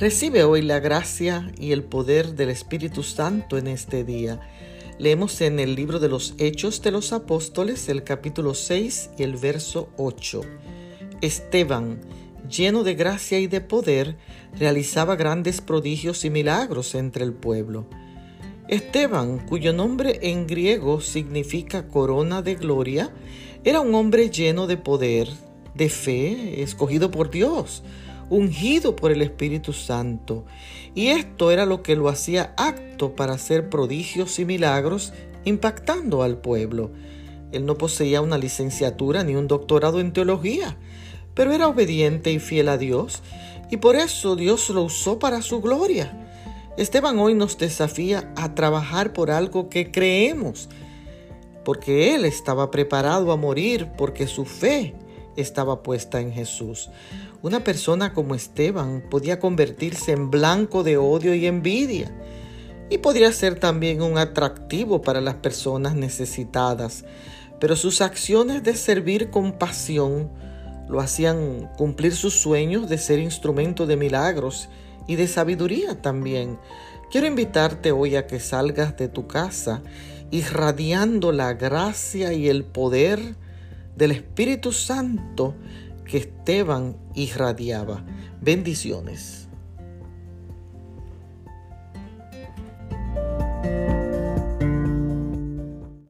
Recibe hoy la gracia y el poder del Espíritu Santo en este día. Leemos en el libro de los Hechos de los Apóstoles el capítulo 6 y el verso 8. Esteban, lleno de gracia y de poder, realizaba grandes prodigios y milagros entre el pueblo. Esteban, cuyo nombre en griego significa corona de gloria, era un hombre lleno de poder, de fe, escogido por Dios ungido por el Espíritu Santo. Y esto era lo que lo hacía apto para hacer prodigios y milagros impactando al pueblo. Él no poseía una licenciatura ni un doctorado en teología, pero era obediente y fiel a Dios, y por eso Dios lo usó para su gloria. Esteban hoy nos desafía a trabajar por algo que creemos, porque él estaba preparado a morir porque su fe estaba puesta en Jesús. Una persona como Esteban podía convertirse en blanco de odio y envidia y podría ser también un atractivo para las personas necesitadas, pero sus acciones de servir con pasión lo hacían cumplir sus sueños de ser instrumento de milagros y de sabiduría también. Quiero invitarte hoy a que salgas de tu casa irradiando la gracia y el poder del Espíritu Santo que Esteban irradiaba. Bendiciones.